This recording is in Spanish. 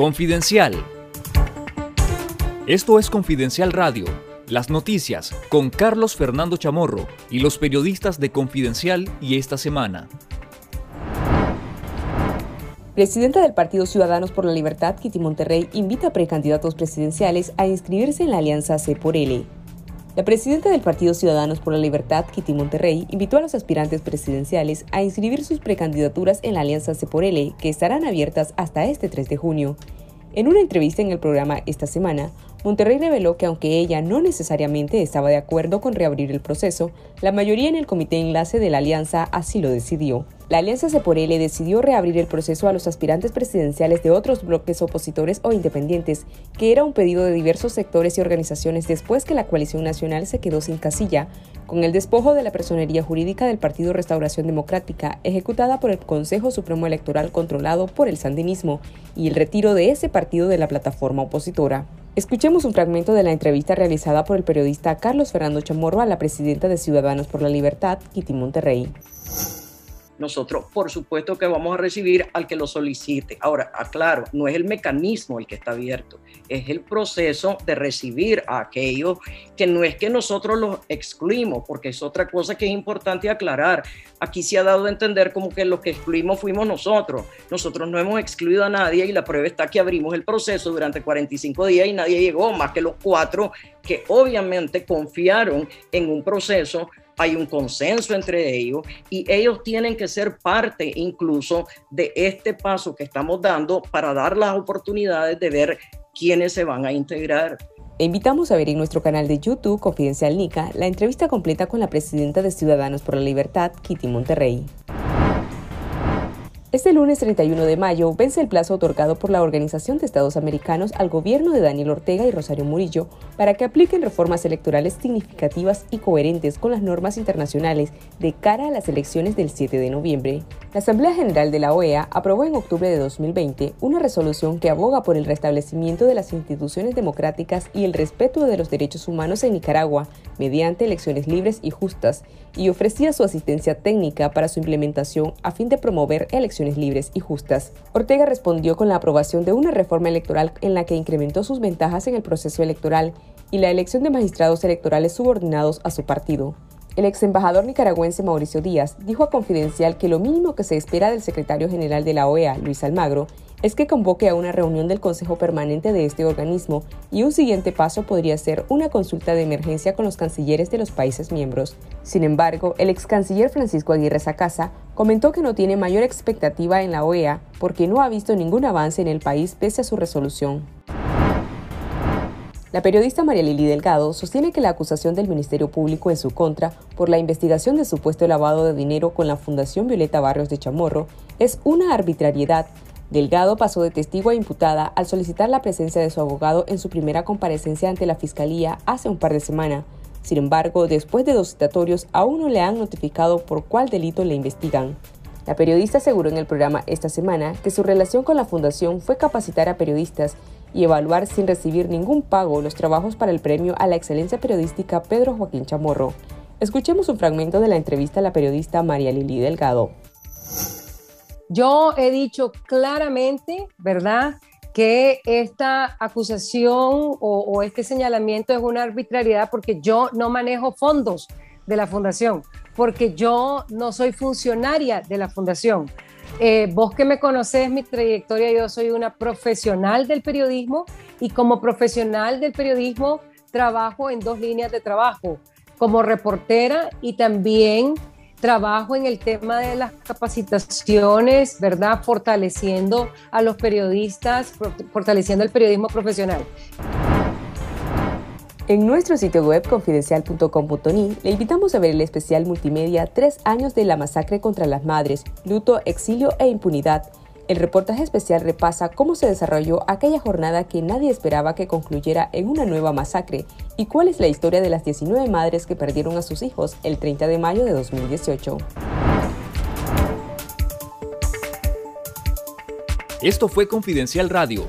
Confidencial. Esto es Confidencial Radio, las noticias con Carlos Fernando Chamorro y los periodistas de Confidencial y esta semana. Presidenta del Partido Ciudadanos por la Libertad, Kitty Monterrey, invita a precandidatos presidenciales a inscribirse en la alianza C por L. La presidenta del Partido Ciudadanos por la Libertad, Kitty Monterrey, invitó a los aspirantes presidenciales a inscribir sus precandidaturas en la Alianza C por L, que estarán abiertas hasta este 3 de junio. En una entrevista en el programa esta semana, Monterrey reveló que aunque ella no necesariamente estaba de acuerdo con reabrir el proceso, la mayoría en el comité enlace de la alianza así lo decidió. La Alianza L decidió reabrir el proceso a los aspirantes presidenciales de otros bloques opositores o independientes, que era un pedido de diversos sectores y organizaciones después que la coalición nacional se quedó sin casilla, con el despojo de la personería jurídica del Partido Restauración Democrática, ejecutada por el Consejo Supremo Electoral controlado por el sandinismo, y el retiro de ese partido de la plataforma opositora. Escuchemos un fragmento de la entrevista realizada por el periodista Carlos Fernando Chamorro a la presidenta de Ciudadanos por la Libertad, Kitty Monterrey nosotros por supuesto que vamos a recibir al que lo solicite. Ahora, aclaro, no es el mecanismo el que está abierto, es el proceso de recibir a aquellos que no es que nosotros los excluimos, porque es otra cosa que es importante aclarar. Aquí se ha dado a entender como que los que excluimos fuimos nosotros. Nosotros no hemos excluido a nadie y la prueba está que abrimos el proceso durante 45 días y nadie llegó, más que los cuatro que obviamente confiaron en un proceso hay un consenso entre ellos y ellos tienen que ser parte incluso de este paso que estamos dando para dar las oportunidades de ver quiénes se van a integrar. E invitamos a ver en nuestro canal de YouTube Confidencial Nica la entrevista completa con la presidenta de Ciudadanos por la Libertad, Kitty Monterrey. Este lunes 31 de mayo vence el plazo otorgado por la Organización de Estados Americanos al gobierno de Daniel Ortega y Rosario Murillo para que apliquen reformas electorales significativas y coherentes con las normas internacionales de cara a las elecciones del 7 de noviembre. La Asamblea General de la OEA aprobó en octubre de 2020 una resolución que aboga por el restablecimiento de las instituciones democráticas y el respeto de los derechos humanos en Nicaragua mediante elecciones libres y justas y ofrecía su asistencia técnica para su implementación a fin de promover elecciones libres y justas. Ortega respondió con la aprobación de una reforma electoral en la que incrementó sus ventajas en el proceso electoral y la elección de magistrados electorales subordinados a su partido. El ex embajador nicaragüense Mauricio Díaz dijo a Confidencial que lo mínimo que se espera del secretario general de la OEA, Luis Almagro, es que convoque a una reunión del Consejo Permanente de este organismo y un siguiente paso podría ser una consulta de emergencia con los cancilleres de los países miembros. Sin embargo, el ex canciller Francisco Aguirre Sacasa comentó que no tiene mayor expectativa en la OEA porque no ha visto ningún avance en el país pese a su resolución. La periodista María Lili Delgado sostiene que la acusación del Ministerio Público en su contra por la investigación de supuesto lavado de dinero con la Fundación Violeta Barrios de Chamorro es una arbitrariedad Delgado pasó de testigo a imputada al solicitar la presencia de su abogado en su primera comparecencia ante la Fiscalía hace un par de semanas. Sin embargo, después de dos citatorios, aún no le han notificado por cuál delito le investigan. La periodista aseguró en el programa esta semana que su relación con la fundación fue capacitar a periodistas y evaluar sin recibir ningún pago los trabajos para el premio a la excelencia periodística Pedro Joaquín Chamorro. Escuchemos un fragmento de la entrevista a la periodista María Lili Delgado. Yo he dicho claramente, ¿verdad?, que esta acusación o, este señalamiento es una arbitrariedad porque yo no manejo fondos de la fundación, porque yo no soy funcionaria de la fundación. Eh, vos que me conocés mi trayectoria, yo soy una profesional del periodismo y como profesional del periodismo trabajo en dos líneas de trabajo, como reportera y también trabajo en el tema de las capacitaciones, ¿verdad? Fortaleciendo a los periodistas, fortaleciendo el periodismo profesional. En nuestro sitio web confidencial.com.ni le invitamos a ver el especial multimedia Tres años de la masacre contra las madres, luto, exilio e impunidad el reportaje especial repasa cómo se desarrolló aquella jornada que nadie esperaba que concluyera en una nueva masacre y cuál es la historia de las 19 madres que perdieron a sus hijos el 30 de mayo de 2018. Esto fue Confidencial Radio,